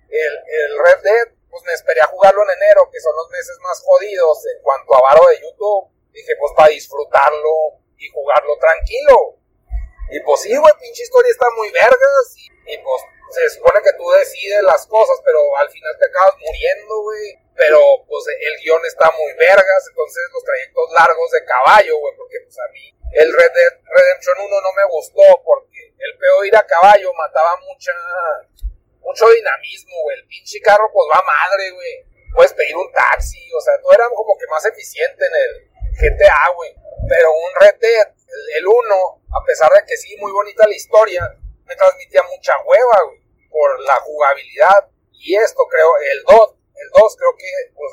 El, el, Red Dead, pues me esperé a jugarlo en enero, que son los meses más jodidos en cuanto a varo de YouTube. Dije, pues para disfrutarlo y jugarlo tranquilo. Y pues sí, güey, pinche historia está muy vergas. Y, pues se supone que tú decides las cosas, pero al final te acabas muriendo, güey pero pues el guion está muy vergas, entonces los trayectos largos de caballo, güey, porque pues a mí el Red Redemption 1 no me gustó porque el peor ir a caballo mataba mucha mucho dinamismo, güey, el pinche carro pues va madre, güey, puedes pedir un taxi, o sea, todo era como que más eficiente en el GTA, güey, pero un Red el 1, a pesar de que sí, muy bonita la historia, me transmitía mucha hueva, güey, por la jugabilidad, y esto creo, el 2 el 2 creo que, pues,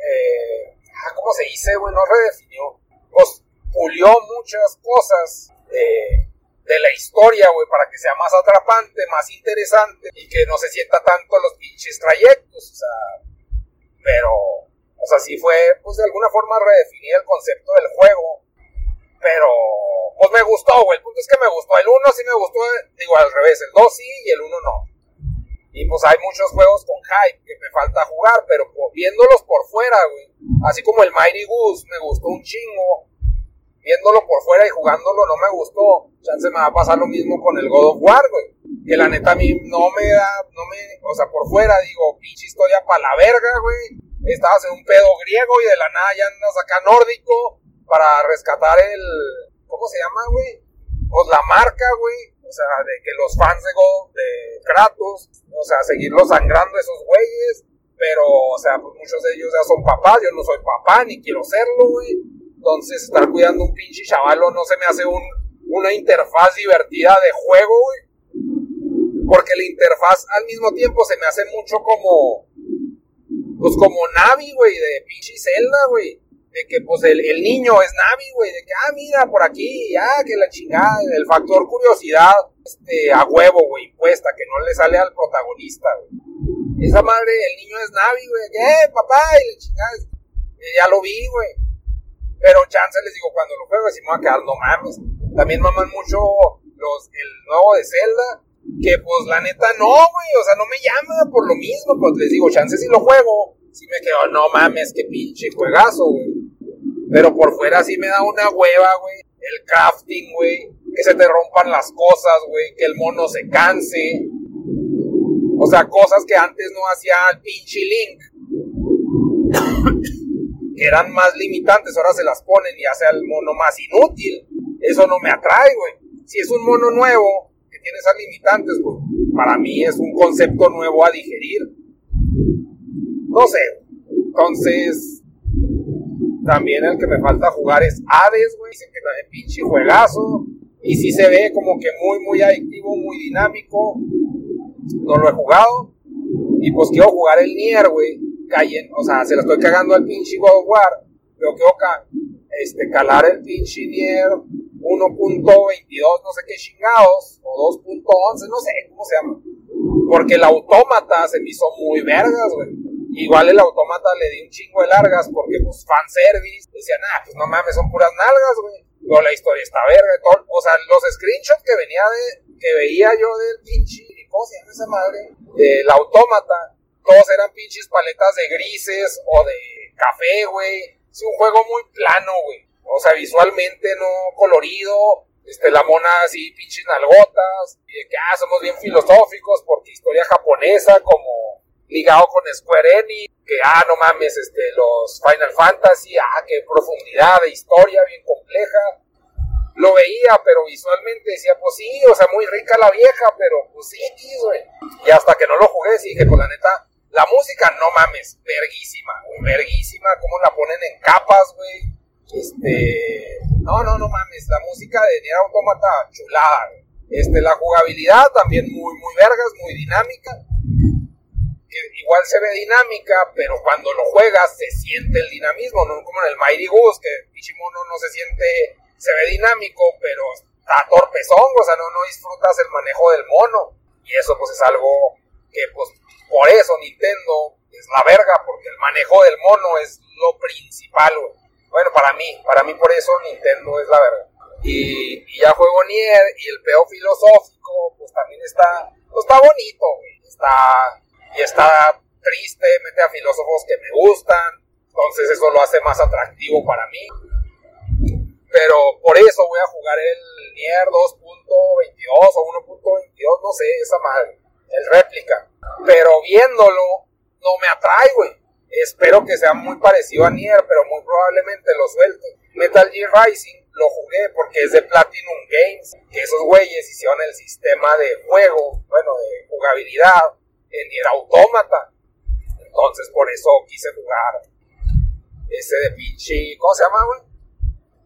eh, ah, ¿cómo se dice, güey? No redefinió. Pues pulió muchas cosas de, de la historia, güey, para que sea más atrapante, más interesante y que no se sienta tanto los pinches trayectos, o sea, pero, o sea, sí fue, pues de alguna forma redefinir el concepto del juego, pero, pues me gustó, güey, el punto es que me gustó, el 1 sí me gustó, digo al revés, el 2 sí y el 1 no. Y pues hay muchos juegos con hype que me falta jugar, pero viéndolos por fuera, güey. Así como el Mighty Goose me gustó un chingo. Viéndolo por fuera y jugándolo no me gustó. Chance me va a pasar lo mismo con el God of War, güey. Que la neta a mí no me da, no me, o sea, por fuera digo, pinche historia para la verga, güey. Estabas en un pedo griego y de la nada ya andas acá nórdico para rescatar el, ¿cómo se llama, güey? Pues la marca, güey o sea, de que los fans de, God, de Kratos, o sea, seguirlos sangrando esos güeyes, pero, o sea, pues muchos de ellos ya son papás, yo no soy papá, ni quiero serlo, güey. Entonces, estar cuidando un pinche chavalo no se me hace un, una interfaz divertida de juego, güey. Porque la interfaz al mismo tiempo se me hace mucho como, pues como Navi, güey, de pinche Zelda, güey de que pues el, niño es Navi, güey, de que, ah, mira, por aquí, ah, que la chingada, el factor curiosidad, este, a huevo, güey, impuesta, que no le sale al protagonista, güey. Esa madre, el niño es Navi, güey, que, eh, papá, y la chingada, ya lo vi, güey. Pero chance les digo, cuando lo juego, decimos a quedar, no mames. También maman mucho los, el nuevo de Zelda, que pues la neta no, güey, o sea, no me llama por lo mismo, pues les digo, chances si lo juego, si me quedo, no mames, qué pinche juegazo, güey. Pero por fuera sí me da una hueva, güey, el crafting, güey, que se te rompan las cosas, güey, que el mono se canse. O sea, cosas que antes no hacía el pinche Link. que eran más limitantes, ahora se las ponen y hace al mono más inútil. Eso no me atrae, güey. Si es un mono nuevo, tiene esas limitantes, pues para mí es un concepto nuevo a digerir. No sé. Entonces, también el que me falta jugar es Hades, güey. Dicen que es pinche juegazo. Y si se ve como que muy, muy adictivo, muy dinámico. No lo he jugado. Y pues quiero jugar el Nier, güey. Callen, o sea, se lo estoy cagando al pinche God of War. Pero quiero este, calar el pinche Nier 1.22, no sé qué chingados, o 2.11, no sé cómo se llama. Porque el autómata se me hizo muy vergas, güey. Igual el autómata le di un chingo de largas porque, pues, fanservice. Decían, ah, pues no mames, son puras nalgas, güey. Pero la historia está verga. Todo, o sea, los screenshots que venía de, que veía yo del pinche, ¿cómo se llama esa madre? El autómata. Todos eran pinches paletas de grises o de café, güey. Es un juego muy plano, güey. O sea, visualmente no colorido, este, la mona así, pinches nalgotas, y de que, ah, somos bien filosóficos porque historia japonesa, como ligado con Square Enix, que, ah, no mames, este, los Final Fantasy, ah, qué profundidad de historia, bien compleja. Lo veía, pero visualmente decía, pues sí, o sea, muy rica la vieja, pero pues sí, güey. Y hasta que no lo jugué, sí dije, pues la neta, la música, no mames, verguísima, verguísima, cómo la ponen en capas, güey este, no, no, no mames, la música de Nier Automata chulada. Este, la jugabilidad también muy, muy vergas, muy dinámica. Que igual se ve dinámica, pero cuando lo juegas se siente el dinamismo, no como en el Mighty Goose, que Pichimono no se siente, se ve dinámico, pero está torpezón, o sea, no, no disfrutas el manejo del mono. Y eso pues es algo que pues por eso Nintendo es la verga, porque el manejo del mono es lo principal, bueno, para mí, para mí por eso Nintendo es la verdad. Y, ya juego Nier y el peo filosófico, pues también está, pues está bonito, güey. Está, y está triste, mete a filósofos que me gustan, entonces eso lo hace más atractivo para mí. Pero por eso voy a jugar el Nier 2.22 o 1.22, no sé, esa madre, el réplica. Pero viéndolo, no me atrae, güey. Espero que sea muy parecido a Nier, pero muy probablemente lo suelte. Metal Gear Rising lo jugué porque es de Platinum Games, que esos güeyes hicieron el sistema de juego, bueno, de jugabilidad en Nier Automata. Entonces por eso quise jugar ese de pinche, ¿cómo se llama, güey?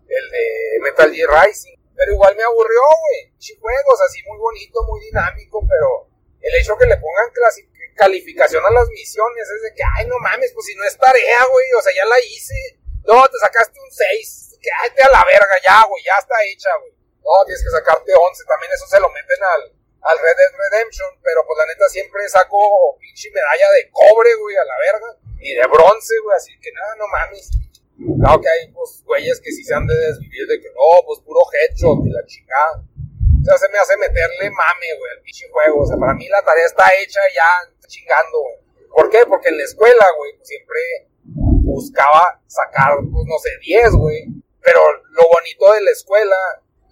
El de Metal Gear Rising. Pero igual me aburrió, güey. Pinche juegos así muy bonito, muy dinámico, pero el hecho que le pongan clásico calificación a las misiones. Es de que, ay, no mames, pues si no es tarea, güey, o sea, ya la hice. No, te sacaste un 6. Que, a la verga, ya, güey, ya está hecha, güey. No, tienes que sacarte 11. También eso se lo meten al, al Red Dead Redemption, pero pues la neta siempre saco pinche medalla de cobre, güey, a la verga. Y de bronce, güey, así que nada, no mames. Claro que hay, pues, güeyes que sí se han de desvivir de que no, pues puro headshot y la chingada. Sea, se me hace meterle mame, güey, al pinche juego. O sea, para mí la tarea está hecha ya chingando, güey. ¿Por qué? Porque en la escuela, güey, siempre buscaba sacar, pues no sé, 10, güey. Pero lo bonito de la escuela,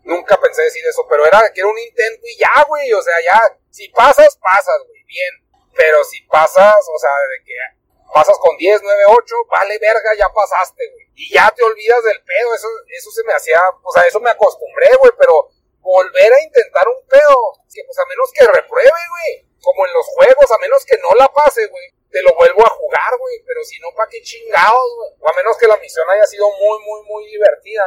nunca pensé decir eso, pero era que era un intento y ya, güey. O sea, ya, si pasas, pasas, güey, bien. Pero si pasas, o sea, de que pasas con 10, 9, 8, vale verga, ya pasaste, güey. Y ya te olvidas del pedo, eso, eso se me hacía, o sea, eso me acostumbré, güey, pero volver a intentar un pedo, que pues a menos que repruebe, güey como en los juegos, a menos que no la pase, güey, te lo vuelvo a jugar, güey, pero si no, ¿pa' qué chingados, güey? O a menos que la misión haya sido muy, muy, muy divertida,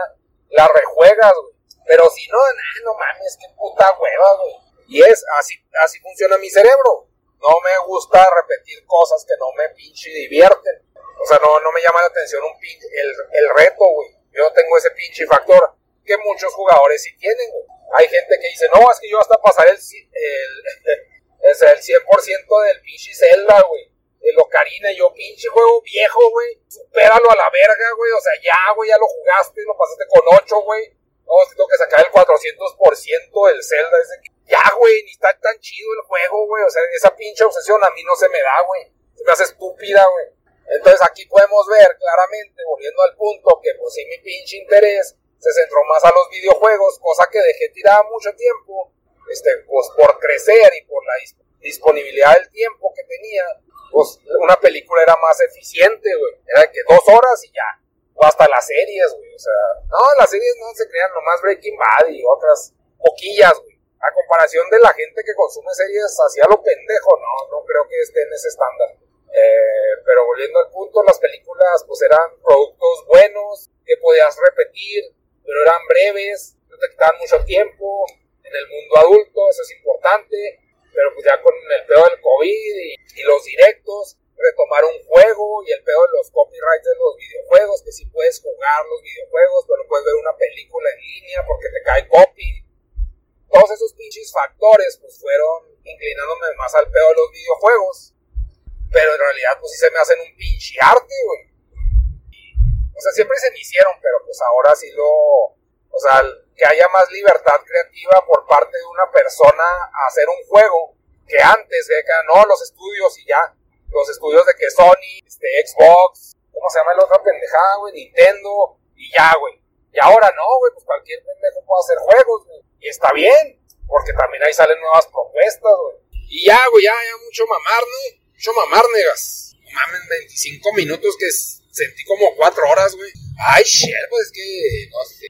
la rejuegas, güey. Pero si no, no mames, qué puta hueva, güey. Y es, así, así funciona mi cerebro. No me gusta repetir cosas que no me pinche divierten. O sea, no, no me llama la atención un pinche, el, el reto, güey. Yo tengo ese pinche factor que muchos jugadores sí tienen, güey. Hay gente que dice, no, es que yo hasta pasar el, el es el 100% del pinche Zelda, güey. El Ocarina, yo pinche juego viejo, güey. Supéralo a la verga, güey. O sea, ya, güey, ya lo jugaste, lo pasaste con 8, güey. No, tengo que sacar el 400% del Zelda ese. ya, güey, ni está tan chido el juego, güey. O sea, esa pinche obsesión a mí no se me da, güey. Se me hace estúpida, güey. Entonces aquí podemos ver claramente, volviendo al punto, que pues sí mi pinche interés se centró más a los videojuegos, cosa que dejé tirada mucho tiempo, este, pues por crecer y por la disponibilidad del tiempo que tenía, pues una película era más eficiente, güey. Era que dos horas y ya. O hasta las series, güey. O sea, no, las series no se crean nomás Breaking Bad y otras poquillas, güey. A comparación de la gente que consume series hacia lo pendejo, no, no creo que esté en ese estándar. Eh, pero volviendo al punto, las películas pues eran productos buenos que podías repetir, pero eran breves, no te quitaban mucho tiempo. En el mundo adulto, eso es importante pero pues ya con el pedo del COVID y, los directos, retomar un juego y el pedo de los copyrights de los videojuegos, que si puedes jugar los videojuegos, pero puedes ver una película en línea porque te cae copy. Todos esos pinches factores pues fueron inclinándome más al pedo de los videojuegos. Pero en realidad pues sí se me hacen un pinche arte, güey. O sea, siempre se me hicieron, pero pues ahora sí lo... O sea, que haya más libertad creativa por parte de una persona a hacer un juego que antes, que no, los estudios y ya, los estudios de que Sony, este, Xbox, ¿cómo se llama la otra pendejada, güey? Nintendo, y ya, güey. Y ahora no, güey, pues cualquier pendejo puede hacer juegos, güey. Y está bien, porque también ahí salen nuevas propuestas, güey. Y ya, güey, ya, ya, mucho mamar, ¿no? Mucho mamar, negas. Mamen, 25 minutos que sentí como 4 horas, güey. Ay, shit, pues es que, no sé.